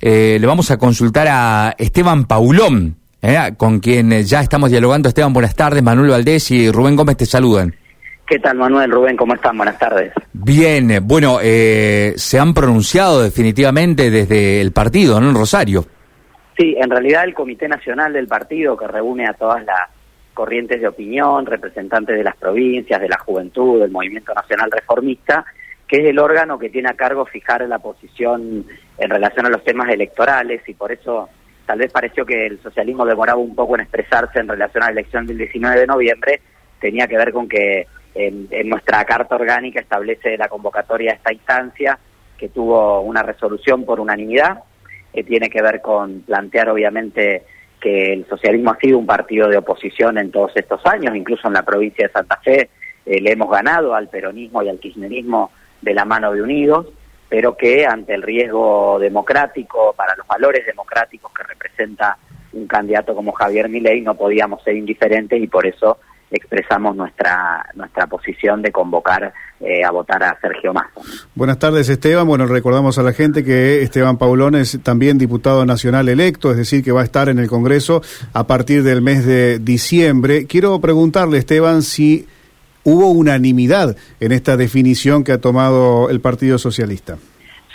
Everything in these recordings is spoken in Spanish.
eh, le vamos a consultar a Esteban Paulón, eh, con quien ya estamos dialogando. Esteban, buenas tardes. Manuel Valdés y Rubén Gómez te saludan. ¿Qué tal, Manuel? Rubén, ¿cómo están? Buenas tardes. Bien, bueno, eh, se han pronunciado definitivamente desde el partido, ¿no? En Rosario. Sí, en realidad el Comité Nacional del partido, que reúne a todas las corrientes de opinión, representantes de las provincias, de la juventud, del Movimiento Nacional Reformista, que es el órgano que tiene a cargo fijar la posición en relación a los temas electorales y por eso tal vez pareció que el socialismo demoraba un poco en expresarse en relación a la elección del 19 de noviembre, tenía que ver con que en, nuestra carta orgánica establece la convocatoria a esta instancia que tuvo una resolución por unanimidad, que tiene que ver con plantear obviamente que el socialismo ha sido un partido de oposición en todos estos años, incluso en la provincia de Santa Fe eh, le hemos ganado al peronismo y al kirchnerismo de la mano de Unidos, pero que ante el riesgo democrático, para los valores democráticos que representa un candidato como Javier Milei, no podíamos ser indiferentes y por eso expresamos nuestra nuestra posición de convocar eh, a votar a Sergio Massa. Buenas tardes, Esteban. Bueno, recordamos a la gente que Esteban Paulón es también diputado nacional electo, es decir, que va a estar en el Congreso a partir del mes de diciembre. Quiero preguntarle, Esteban, si hubo unanimidad en esta definición que ha tomado el Partido Socialista.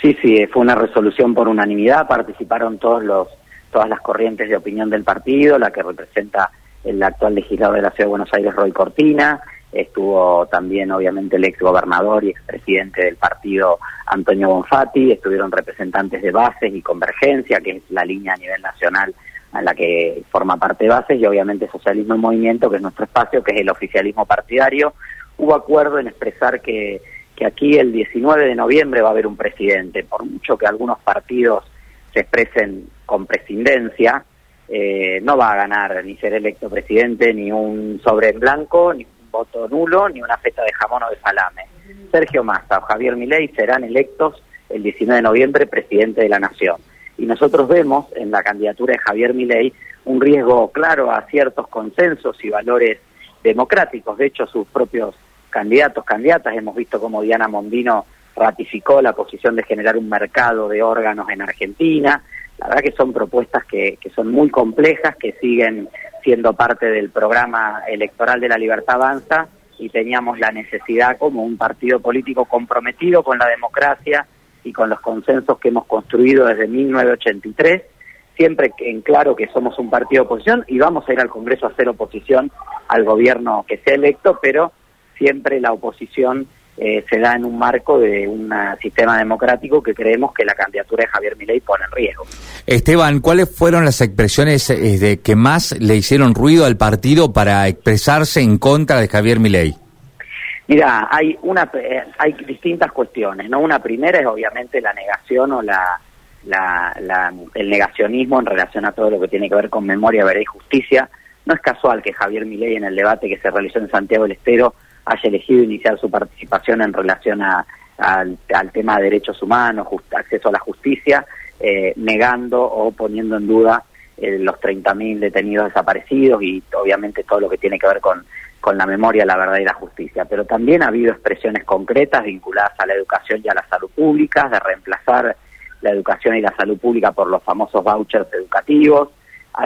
Sí, sí, fue una resolución por unanimidad, participaron todos los todas las corrientes de opinión del partido, la que representa el actual legislador de la Ciudad de Buenos Aires, Roy Cortina, estuvo también obviamente el ex gobernador y expresidente del partido Antonio Bonfatti, estuvieron representantes de Bases y Convergencia, que es la línea a nivel nacional en la que forma parte Bases, y obviamente Socialismo en Movimiento, que es nuestro espacio, que es el oficialismo partidario. Hubo acuerdo en expresar que, que aquí el 19 de noviembre va a haber un presidente, por mucho que algunos partidos se expresen con presidencia, eh, no va a ganar ni ser electo presidente, ni un sobre en blanco, ni un voto nulo, ni una feta de jamón o de salame. Sergio Massa o Javier Milei serán electos el 19 de noviembre presidente de la Nación. Y nosotros vemos en la candidatura de Javier Milei un riesgo claro a ciertos consensos y valores democráticos. De hecho, sus propios candidatos, candidatas, hemos visto como Diana Mondino ratificó la posición de generar un mercado de órganos en Argentina, la verdad que son propuestas que, que son muy complejas, que siguen siendo parte del programa electoral de la Libertad Avanza y teníamos la necesidad como un partido político comprometido con la democracia y con los consensos que hemos construido desde 1983, siempre en claro que somos un partido de oposición y vamos a ir al Congreso a hacer oposición al gobierno que sea electo, pero siempre la oposición eh, se da en un marco de un sistema democrático que creemos que la candidatura de Javier Milei pone en riesgo. Esteban, ¿cuáles fueron las expresiones eh, que más le hicieron ruido al partido para expresarse en contra de Javier Milei? Mira, hay una eh, hay distintas cuestiones, ¿no? Una primera es obviamente la negación o la, la, el negacionismo en relación a todo lo que tiene que ver con memoria, verdad y justicia. No es casual que Javier Milei en el debate que se realizó en Santiago del Estero haya elegido iniciar su participación en relación al, tema de derechos humanos, acceso a la justicia, eh, negando o poniendo en duda eh, los 30.000 detenidos desaparecidos y obviamente todo lo que tiene que ver con, con la memoria, la verdad y la justicia. Pero también ha habido expresiones concretas vinculadas a la educación y a la salud pública, de reemplazar la educación y la salud pública por los famosos vouchers educativos,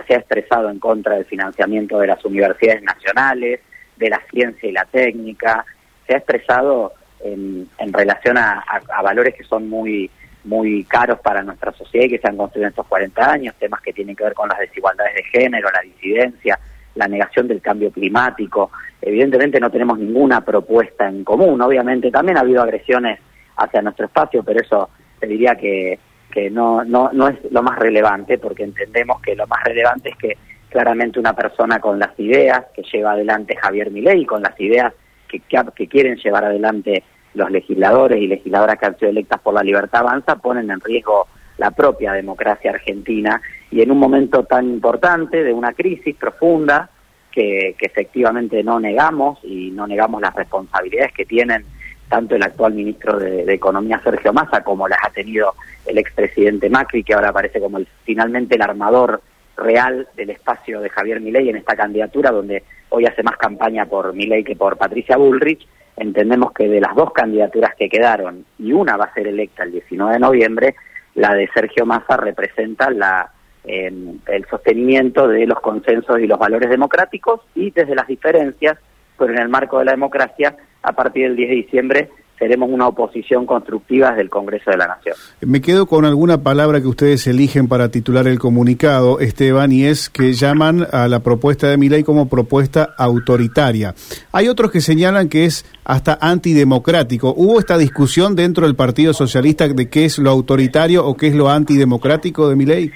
se ha expresado en contra del financiamiento de las universidades nacionales, de la ciencia y la técnica, se ha expresado en, relación a, valores que son muy muy caros para nuestra sociedad y que se han construido en estos 40 años, temas que tienen que ver con las desigualdades de género, la disidencia, la negación del cambio climático. Evidentemente no tenemos ninguna propuesta en común, obviamente también ha habido agresiones hacia nuestro espacio, pero eso te diría que, que no, no, no es lo más relevante, porque entendemos que lo más relevante es que claramente una persona con las ideas que lleva adelante Javier Milei, con las ideas que, quieren llevar adelante los legisladores y legisladoras que han sido electas por la libertad avanza, ponen en riesgo la propia democracia argentina. Y en un momento tan importante de una crisis profunda que, que efectivamente no negamos y no negamos las responsabilidades que tienen tanto el actual ministro de, de, Economía Sergio Massa como las ha tenido el expresidente Macri, que ahora aparece como el, finalmente el armador real del espacio de Javier Milei en esta candidatura, donde hoy hace más campaña por Milei que por Patricia Bullrich. Entendemos que de las dos candidaturas que quedaron, y una va a ser electa el 19 de noviembre, la de Sergio Massa representa la, el sostenimiento de los consensos y los valores democráticos y desde las diferencias, pero en el marco de la democracia, a partir del 10 de diciembre seremos una oposición constructiva del Congreso de la Nación. Me quedo con alguna palabra que ustedes eligen para titular el comunicado, Esteban, y es que llaman a la propuesta de mi ley como propuesta autoritaria. Hay otros que señalan que es hasta antidemocrático. ¿Hubo esta discusión dentro del Partido Socialista de qué es lo autoritario o qué es lo antidemocrático de mi ley?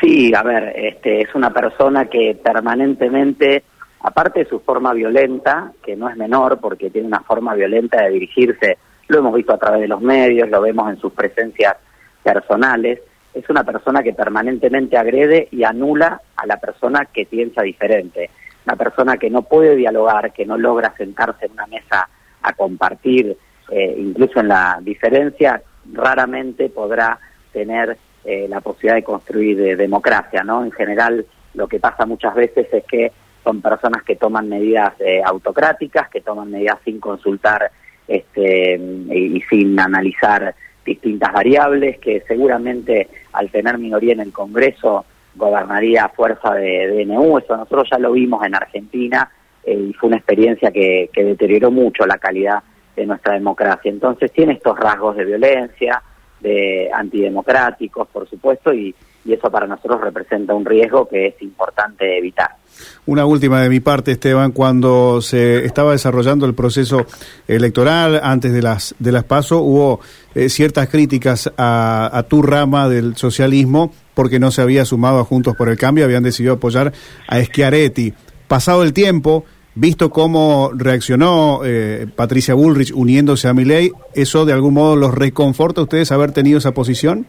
Sí, a ver, este, es una persona que permanentemente aparte de su forma violenta, que no es menor porque tiene una forma violenta de dirigirse, lo hemos visto a través de los medios, lo vemos en sus presencias personales, es una persona que permanentemente agrede y anula a la persona que piensa diferente, una persona que no puede dialogar, que no logra sentarse en una mesa a compartir, eh, incluso en la diferencia, raramente podrá tener eh, la posibilidad de construir democracia, ¿no? En general, lo que pasa muchas veces es que son personas que toman medidas eh, autocráticas, que toman medidas sin consultar este, y, sin analizar distintas variables, que seguramente al tener minoría en el Congreso gobernaría a fuerza de, DNU, eso nosotros ya lo vimos en Argentina eh, y fue una experiencia que, que deterioró mucho la calidad de nuestra democracia. Entonces tiene estos rasgos de violencia, de antidemocráticos, por supuesto, y, y eso para nosotros representa un riesgo que es importante evitar. Una última de mi parte, Esteban, cuando se estaba desarrollando el proceso electoral antes de las de las PASO, hubo eh, ciertas críticas a, tu rama del socialismo porque no se había sumado a Juntos por el Cambio, habían decidido apoyar a Schiaretti. Pasado el tiempo, visto cómo reaccionó eh, Patricia Bullrich uniéndose a Milei, ¿eso de algún modo los reconforta a ustedes haber tenido esa posición?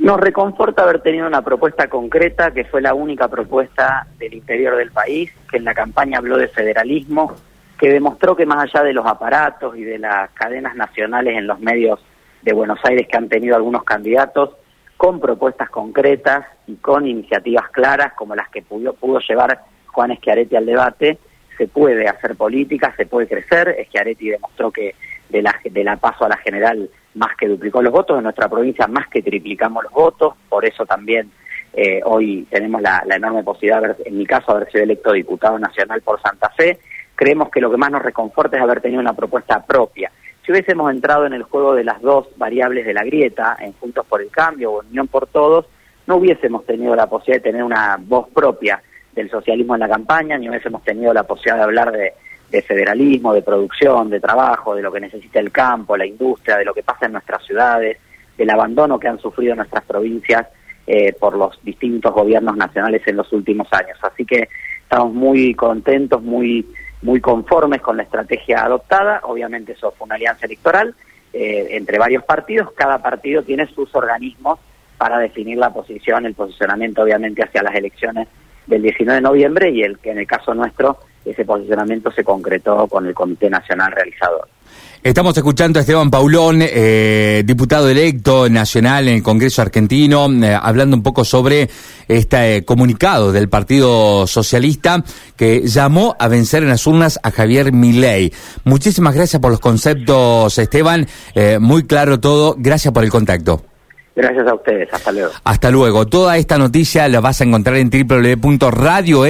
Nos reconforta haber tenido una propuesta concreta, que fue la única propuesta del interior del país, que en la campaña habló de federalismo, que demostró que más allá de los aparatos y de las cadenas nacionales en los medios de Buenos Aires que han tenido algunos candidatos, con propuestas concretas y con iniciativas claras como las que pudo, pudo llevar Juan Schiaretti al debate, se puede hacer política, se puede crecer. Schiaretti demostró que de la, de la paso a la general más que duplicó los votos, en nuestra provincia más que triplicamos los votos, por eso también eh, hoy tenemos la, enorme posibilidad, en mi caso, haber sido electo diputado nacional por Santa Fe. Creemos que lo que más nos reconforta es haber tenido una propuesta propia. Si hubiésemos entrado en el juego de las dos variables de la grieta, en Juntos por el Cambio o Unión por Todos, no hubiésemos tenido la posibilidad de tener una voz propia del socialismo en la campaña, ni hubiésemos tenido la posibilidad de hablar de, federalismo, de producción, de trabajo, de lo que necesita el campo, la industria, de lo que pasa en nuestras ciudades, del abandono que han sufrido nuestras provincias eh, por los distintos gobiernos nacionales en los últimos años. Así que estamos muy contentos, muy muy conformes con la estrategia adoptada. Obviamente eso fue una alianza electoral eh, entre varios partidos. Cada partido tiene sus organismos para definir la posición, el posicionamiento obviamente hacia las elecciones del 19 de noviembre y el que en el caso nuestro ese posicionamiento se concretó con el Comité Nacional Realizador. Estamos escuchando a Esteban Paulón, eh, diputado electo nacional en el Congreso argentino, eh, hablando un poco sobre este eh, comunicado del Partido Socialista que llamó a vencer en las urnas a Javier Milei. Muchísimas gracias por los conceptos, Esteban. muy claro todo. Gracias por el contacto. Gracias a ustedes. Hasta luego. Hasta luego. Toda esta noticia la vas a encontrar en www.radio